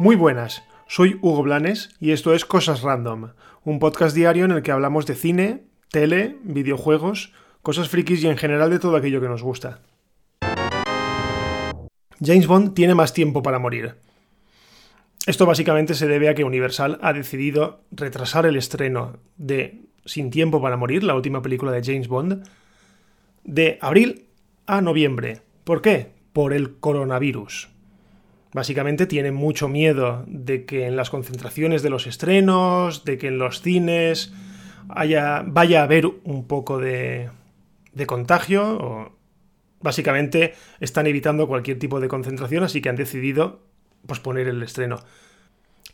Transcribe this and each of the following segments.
Muy buenas, soy Hugo Blanes y esto es Cosas Random, un podcast diario en el que hablamos de cine, tele, videojuegos, cosas frikis y en general de todo aquello que nos gusta. James Bond tiene más tiempo para morir. Esto básicamente se debe a que Universal ha decidido retrasar el estreno de Sin tiempo para morir, la última película de James Bond, de abril a noviembre. ¿Por qué? Por el coronavirus. Básicamente tienen mucho miedo de que en las concentraciones de los estrenos, de que en los cines haya, vaya a haber un poco de, de contagio. O básicamente están evitando cualquier tipo de concentración, así que han decidido posponer el estreno.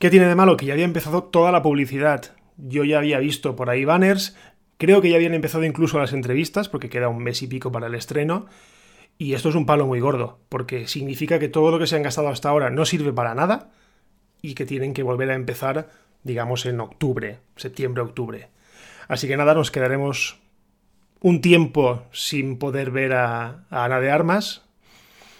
¿Qué tiene de malo? Que ya había empezado toda la publicidad. Yo ya había visto por ahí banners, creo que ya habían empezado incluso las entrevistas, porque queda un mes y pico para el estreno. Y esto es un palo muy gordo, porque significa que todo lo que se han gastado hasta ahora no sirve para nada y que tienen que volver a empezar, digamos, en octubre, septiembre-octubre. Así que nada, nos quedaremos un tiempo sin poder ver a, Ana de Armas.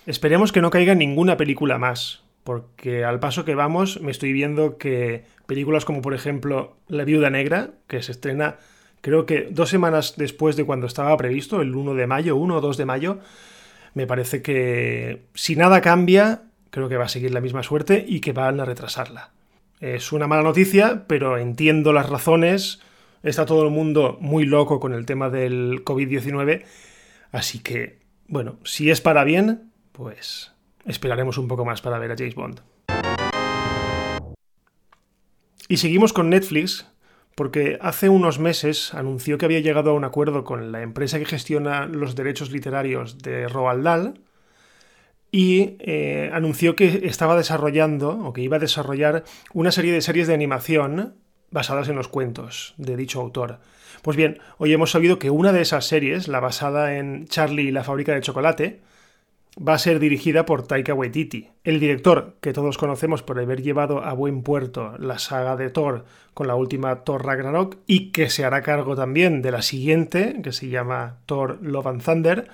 Esperemos que no caiga ninguna película más, porque al paso que vamos me estoy viendo que películas como por ejemplo La Viuda Negra, que se estrena creo que dos semanas después de cuando estaba previsto, el 1 de mayo, 1 o 2 de mayo, me parece que si nada cambia, creo que va a seguir la misma suerte y que van a retrasarla. Es una mala noticia, pero entiendo las razones. Está todo el mundo muy loco con el tema del COVID-19. Así que, bueno, si es para bien, pues esperaremos un poco más para ver a James Bond. Y seguimos con Netflix, porque hace unos meses anunció que había llegado a un acuerdo con la empresa que gestiona los derechos literarios de Roald Dahl y eh, anunció que estaba desarrollando o que iba a desarrollar una serie de series de animación basadas en los cuentos de dicho autor. Pues bien, hoy hemos sabido que una de esas series, la basada en Charlie y la fábrica de chocolate, va a ser dirigida por Taika Waititi, el director que todos conocemos por haber llevado a buen puerto la saga de Thor con la última Thor Ragnarok y que se hará cargo también de la siguiente, que se llama Thor Love and Thunder,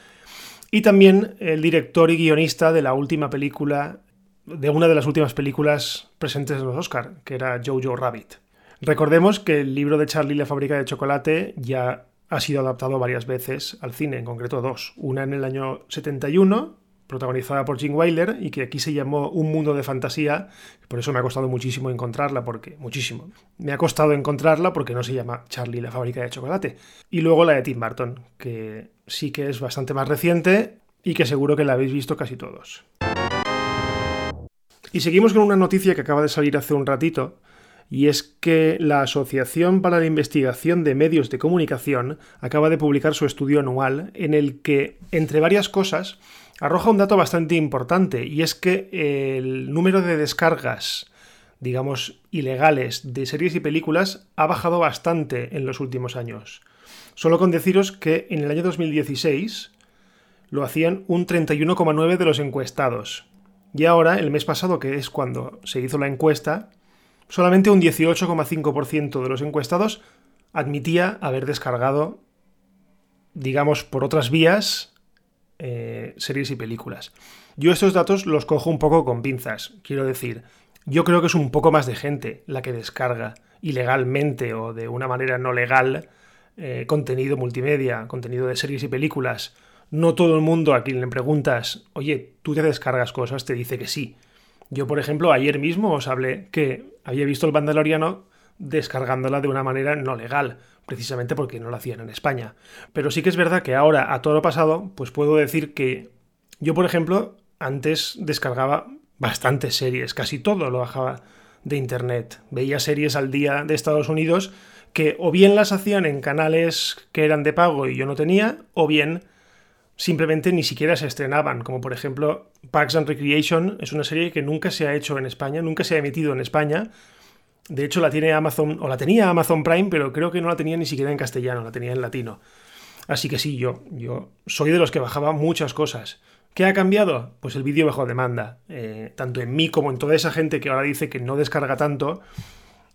y también el director y guionista de la última película, de una de las últimas películas presentes en los Oscar, que era Jojo Rabbit. Recordemos que el libro de Charlie la fábrica de chocolate ya ha sido adaptado varias veces al cine, en concreto dos. Una en el año 71 protagonizada por Jim Wilder y que aquí se llamó Un mundo de fantasía, por eso me ha costado muchísimo encontrarla, porque muchísimo. Me ha costado encontrarla porque no se llama Charlie la fábrica de chocolate. Y luego la de Tim Burton, que sí que es bastante más reciente y que seguro que la habéis visto casi todos. Y seguimos con una noticia que acaba de salir hace un ratito, y es que la Asociación para la Investigación de Medios de Comunicación acaba de publicar su estudio anual en el que, entre varias cosas, arroja un dato bastante importante y es que el número de descargas, digamos, ilegales de series y películas ha bajado bastante en los últimos años. Solo con deciros que en el año 2016 lo hacían un 31,9 de los encuestados. Y ahora, el mes pasado, que es cuando se hizo la encuesta, solamente un 18,5% de los encuestados admitía haber descargado, digamos, por otras vías eh, series y películas. Yo estos datos los cojo un poco con pinzas, quiero decir, yo creo que es un poco más de gente la que descarga ilegalmente o de una manera no legal eh, contenido multimedia, contenido de series y películas. No todo el mundo a quien le preguntas, oye, ¿tú te descargas cosas? te dice que sí. Yo, por ejemplo, ayer mismo os hablé que había visto el Mandaloriano descargándola de una manera no legal precisamente porque no lo hacían en España. Pero sí que es verdad que ahora, a todo lo pasado, pues puedo decir que yo, por ejemplo, antes descargaba bastantes series, casi todo lo bajaba de internet. Veía series al día de Estados Unidos que o bien las hacían en canales que eran de pago y yo no tenía, o bien simplemente ni siquiera se estrenaban, como por ejemplo Parks and Recreation, es una serie que nunca se ha hecho en España, nunca se ha emitido en España, de hecho, la tiene Amazon, o la tenía Amazon Prime, pero creo que no la tenía ni siquiera en castellano, la tenía en latino. Así que sí, yo, yo soy de los que bajaba muchas cosas. ¿Qué ha cambiado? Pues el vídeo bajo demanda. Eh, tanto en mí como en toda esa gente que ahora dice que no descarga tanto,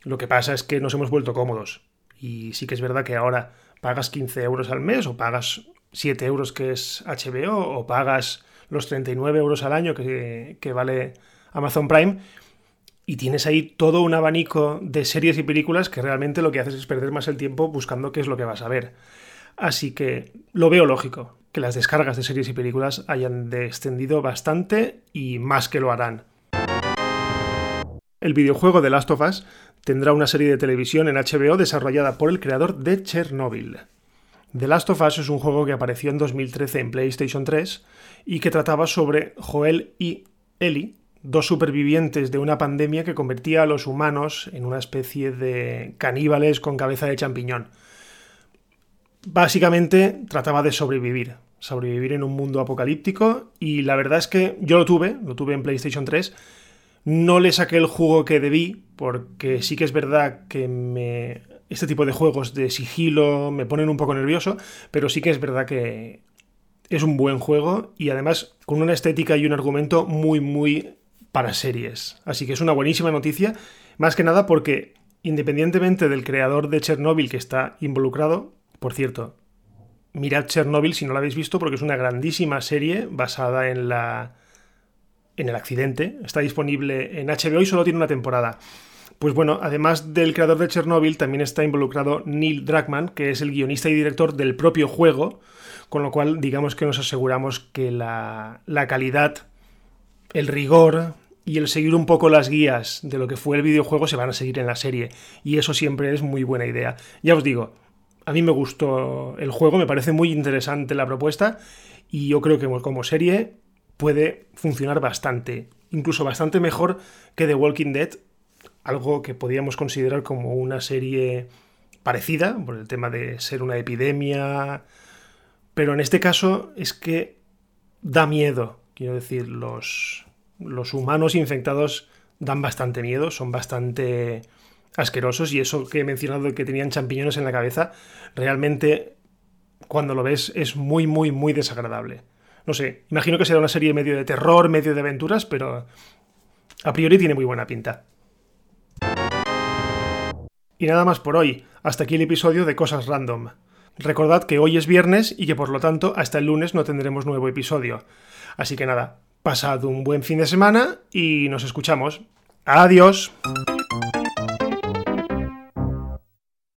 lo que pasa es que nos hemos vuelto cómodos. Y sí que es verdad que ahora pagas 15 euros al mes o pagas 7 euros que es HBO o pagas los 39 euros al año que, que vale Amazon Prime y tienes ahí todo un abanico de series y películas que realmente lo que haces es perder más el tiempo buscando qué es lo que vas a ver. Así que lo veo lógico, que las descargas de series y películas hayan descendido bastante y más que lo harán. El videojuego de Last of Us tendrá una serie de televisión en HBO desarrollada por el creador de Chernobyl. The Last of Us es un juego que apareció en 2013 en PlayStation 3 y que trataba sobre Joel y Ellie, dos supervivientes de una pandemia que convertía a los humanos en una especie de caníbales con cabeza de champiñón. Básicamente trataba de sobrevivir, sobrevivir en un mundo apocalíptico y la verdad es que yo lo tuve, lo tuve en PlayStation 3, no le saqué el jugo que debí porque sí que es verdad que me este tipo de juegos de sigilo me ponen un poco nervioso, pero sí que es verdad que es un buen juego y además con una estética y un argumento muy muy para series. Así que es una buenísima noticia, más que nada porque independientemente del creador de Chernobyl que está involucrado, por cierto, mirad Chernobyl si no la habéis visto porque es una grandísima serie basada en la en el accidente, está disponible en HBO y solo tiene una temporada. Pues bueno, además del creador de Chernobyl, también está involucrado Neil Druckmann, que es el guionista y director del propio juego, con lo cual digamos que nos aseguramos que la, la calidad, el rigor, y el seguir un poco las guías de lo que fue el videojuego se van a seguir en la serie. Y eso siempre es muy buena idea. Ya os digo, a mí me gustó el juego, me parece muy interesante la propuesta y yo creo que como serie puede funcionar bastante, incluso bastante mejor que The Walking Dead, algo que podríamos considerar como una serie parecida, por el tema de ser una epidemia, pero en este caso es que da miedo, quiero decir, los, los humanos infectados dan bastante miedo, son bastante asquerosos y eso que he mencionado que tenían champiñones en la cabeza, realmente cuando lo ves es muy, muy, muy desagradable. No sé, imagino que será una serie medio de terror, medio de aventuras, pero a priori tiene muy buena pinta. Y nada más por hoy, hasta aquí el episodio de Cosas Random. Recordad que hoy es viernes y que por lo tanto hasta el lunes no tendremos nuevo episodio. Así que nada, pasad un buen fin de semana y nos escuchamos. Adiós.